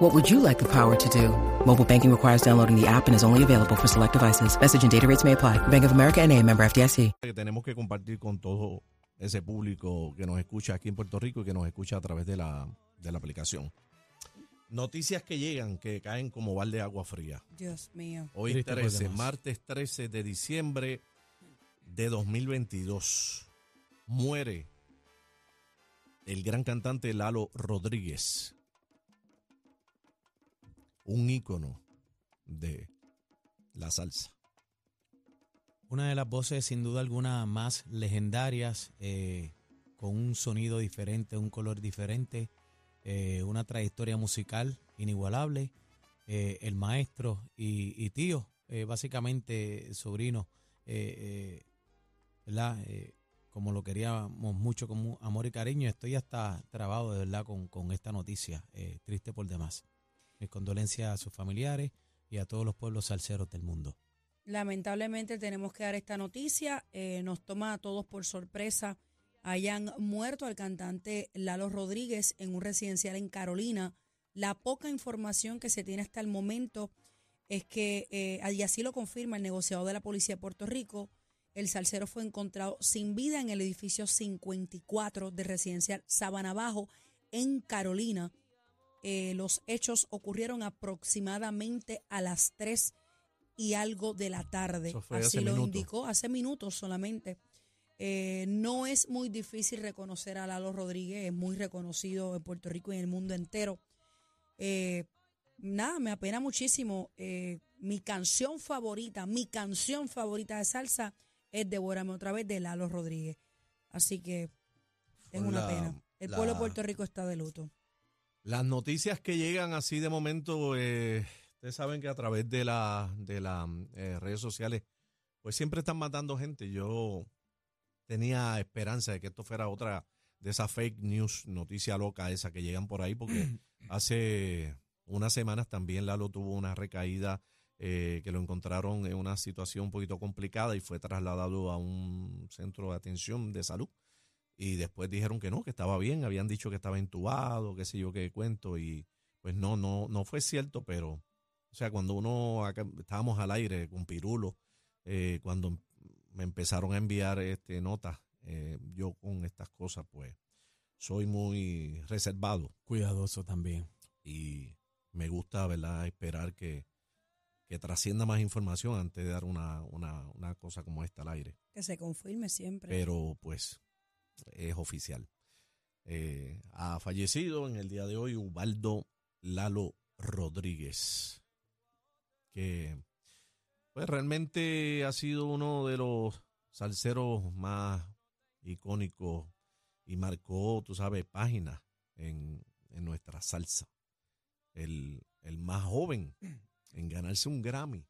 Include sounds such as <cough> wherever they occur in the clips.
What would you like the power to do? Mobile banking requires downloading the app and is only available for select devices. Message and data rates may apply. Bank of America and a member FDIC. que tenemos que compartir con todo ese público que nos escucha aquí en Puerto Rico y que nos escucha a través de la, de la aplicación. Noticias que llegan, que caen como balde de agua fría. Dios mío. Hoy Triste por 13, demás. martes 13 de diciembre de 2022, muere el gran cantante Lalo Rodríguez, un ícono de la salsa. Una de las voces, sin duda alguna, más legendarias, eh, con un sonido diferente, un color diferente, eh, una trayectoria musical inigualable. eh, el maestro y, y tío, básicamente sobrino, ¿verdad? Como lo queríamos mucho, con amor y cariño. Estoy hasta trabado, de verdad, con, con esta noticia, triste por demás. Mis condolencias a sus familiares y a todos los pueblos salseros del mundo. Lamentablemente tenemos que dar esta noticia. eh, nos toma a todos por sorpresa. Hayan muerto al cantante Lalo Rodríguez en un residencial en Carolina. La poca información que se tiene hasta el momento es que, eh, y así lo confirma el negociador de la Policía de Puerto Rico, el salsero fue encontrado sin vida en el edificio 54 de residencial Sabana Bajo en Carolina. Eh, los hechos ocurrieron aproximadamente a las 3 y algo de la tarde. Así lo minutos. indicó hace minutos solamente. Eh, no es muy difícil reconocer a Lalo Rodríguez, es muy reconocido en Puerto Rico y en el mundo entero. Eh, nada, me apena muchísimo. Mi canción favorita, mi canción favorita de salsa es Devórame otra vez de Lalo Rodríguez. Así que es una la- pena. El la- pueblo de Puerto Rico está de luto. Las noticias que llegan así de momento, eh, ustedes saben que a través de las de eh, redes sociales, pues siempre están matando gente. Yo tenía esperanza de que esto fuera otra de esas fake news, noticia loca esa que llegan por ahí, porque <clears throat> hace unas semanas también Lalo tuvo una recaída eh, que lo encontraron en una situación un poquito complicada y fue trasladado a un centro de atención de salud. Y después dijeron que no, que estaba bien, habían dicho que estaba intubado, qué sé yo qué cuento, y pues no, no, no fue cierto, pero, o sea, cuando uno, acá, estábamos al aire con Pirulo, eh, cuando me empezaron a enviar este notas, eh, yo con estas cosas, pues, soy muy reservado Cuidadoso también. y me gusta, ¿verdad?, esperar que, que trascienda más información antes de dar una, una, una cosa como esta al aire Que se confirme siempre. pero pues es oficial. Eh, ha fallecido en el día de hoy Ubaldo Lalo Rodríguez, que pues realmente ha sido uno de los salseros más icónicos y marcó, tú sabes, páginas en, en nuestra salsa. El, el más joven en ganarse un Grammy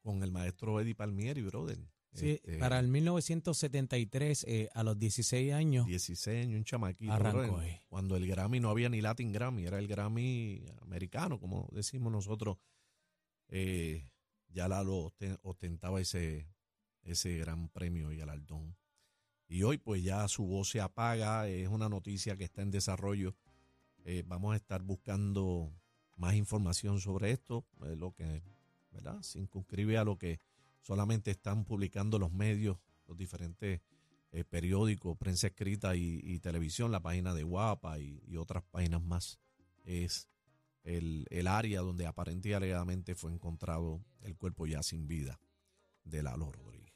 con el maestro Eddie Palmieri, brother. Sí, Este, para el 1973, eh, a los 16 años, 16 años, un chamaquito. Arrancó ahí. Cuando el Grammy no había ni Latin Grammy, era el Grammy americano, como decimos nosotros. Eh, ya Lalo osten- ostentaba ese, ese gran premio y galardón. Y hoy pues ya su voz se apaga, es una noticia que está en desarrollo. Eh, vamos a estar buscando más información sobre esto, eh, lo que, ¿verdad? Se inscribe a lo que solamente están publicando los medios, los diferentes eh, periódicos, prensa escrita y, televisión, la página de Guapa y, otras páginas más. Es el, el área donde aparente y alegadamente fue encontrado el cuerpo ya sin vida de Lalo Rodríguez.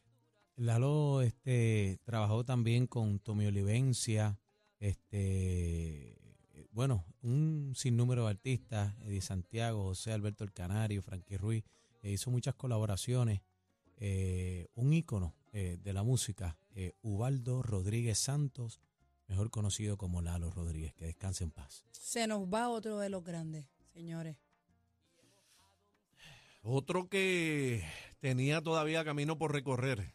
Lalo este, trabajó también con Tommy Olivencia, este, bueno, un sinnúmero de artistas, Eddie Santiago, José Alberto El Canario, Frankie Ruiz, eh, hizo muchas colaboraciones. Eh, un ícono eh, de la música, eh, Ubaldo Rodríguez Santos, mejor conocido como Lalo Rodríguez, que descanse en paz. Se nos va otro de los grandes, señores. Otro que tenía todavía camino por recorrer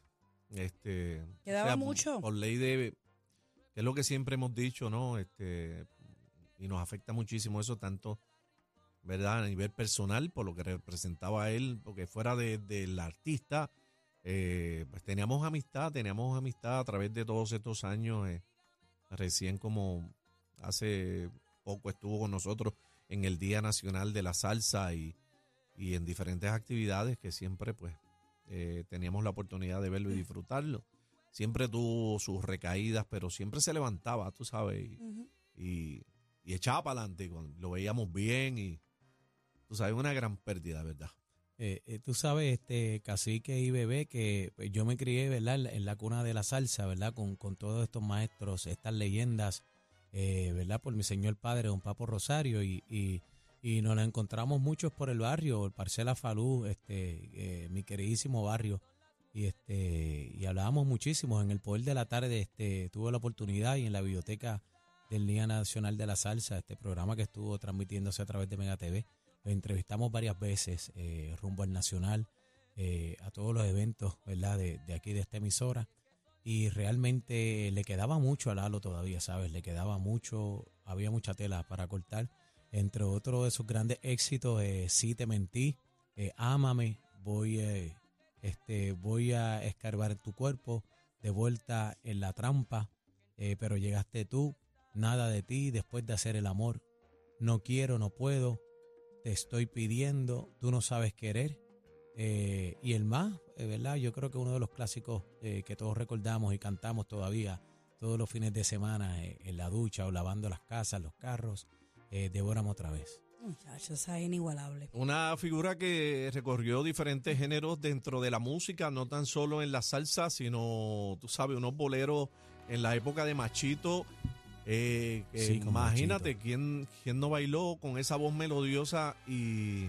Este, ¿Quedaba mucho? Por ley de, que es lo que siempre hemos dicho, ¿no? Este, y nos afecta muchísimo eso, tanto, ¿verdad? A nivel personal, por lo que representaba él, porque fuera del artista, eh, pues teníamos amistad, teníamos amistad a través de todos estos años. Eh, recién como hace poco estuvo con nosotros en el Día Nacional de la Salsa y, y en diferentes actividades que siempre pues eh, teníamos la oportunidad de verlo y disfrutarlo. Siempre tuvo sus recaídas, pero siempre se levantaba, tú sabes, y, y, echaba para adelante. Lo veíamos bien y, tú sabes, una gran pérdida, ¿verdad? Eh, eh, tú sabes, este cacique y bebé, que pues, yo me crié, ¿verdad? En la cuna de la salsa, ¿verdad? Con, con todos estos maestros, estas leyendas, ¿verdad? Por mi señor padre, don Papo Rosario, y, y y nos la encontramos muchos por el barrio, el Parcela Falú, este, eh, mi queridísimo barrio, y este, y hablábamos muchísimo en el poder de la tarde, este, tuve la oportunidad y en la biblioteca del Día Nacional de la Salsa, este programa que estuvo transmitiéndose a través de Mega TV, lo entrevistamos varias veces eh, rumbo al Nacional, eh, a todos los eventos, ¿verdad? De, aquí de esta emisora. Y realmente le quedaba mucho a Lalo todavía, ¿sabes? Le quedaba mucho, había mucha tela para cortar entre otros de sus grandes éxitos, eh, Sí te mentí, eh, Ámame, voy, este, voy a escarbar tu cuerpo, de vuelta en la trampa, pero llegaste tú, nada de ti después de hacer el amor. No quiero, no puedo, te estoy pidiendo, tú no sabes querer. y el más, ¿verdad? Yo creo que uno de los clásicos que todos recordamos y cantamos todavía todos los fines de semana en la ducha o lavando las casas, los carros eh, otra vez. Muchachos, es inigualable. Una figura que recorrió diferentes géneros dentro de la música, no tan solo en la salsa, sino, tú sabes, unos boleros en la época de Machito. Eh, imagínate quién, quién no bailó con esa voz melodiosa y,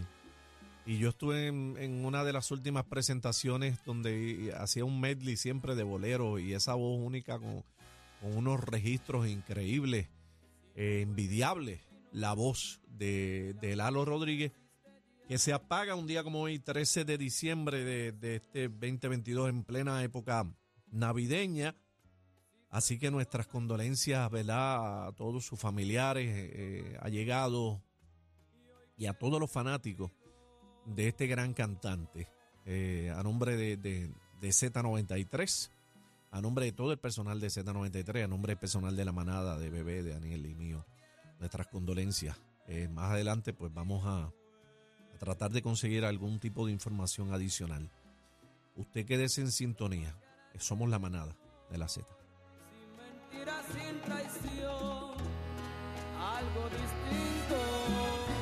y yo estuve en, una de las últimas presentaciones donde hacía un medley siempre de bolero y esa voz única con, unos registros increíbles, eh, envidiables la voz de, Lalo Rodríguez, que se apaga un día como hoy, 13 de diciembre de, este 2022, en plena época navideña. Así que nuestras condolencias, ¿verdad? A todos sus familiares, eh, allegados y a todos los fanáticos de este gran cantante. Eh, a nombre de, de, de, Z93, a nombre de todo el personal de Z93, a nombre del personal de la manada, de Bebé, de Daniel y mío nuestras condolencias. Eh, más adelante pues vamos a, a, tratar de conseguir algún tipo de información adicional. Usted quédese en sintonía. Somos la manada de la Z sin traición algo distinto.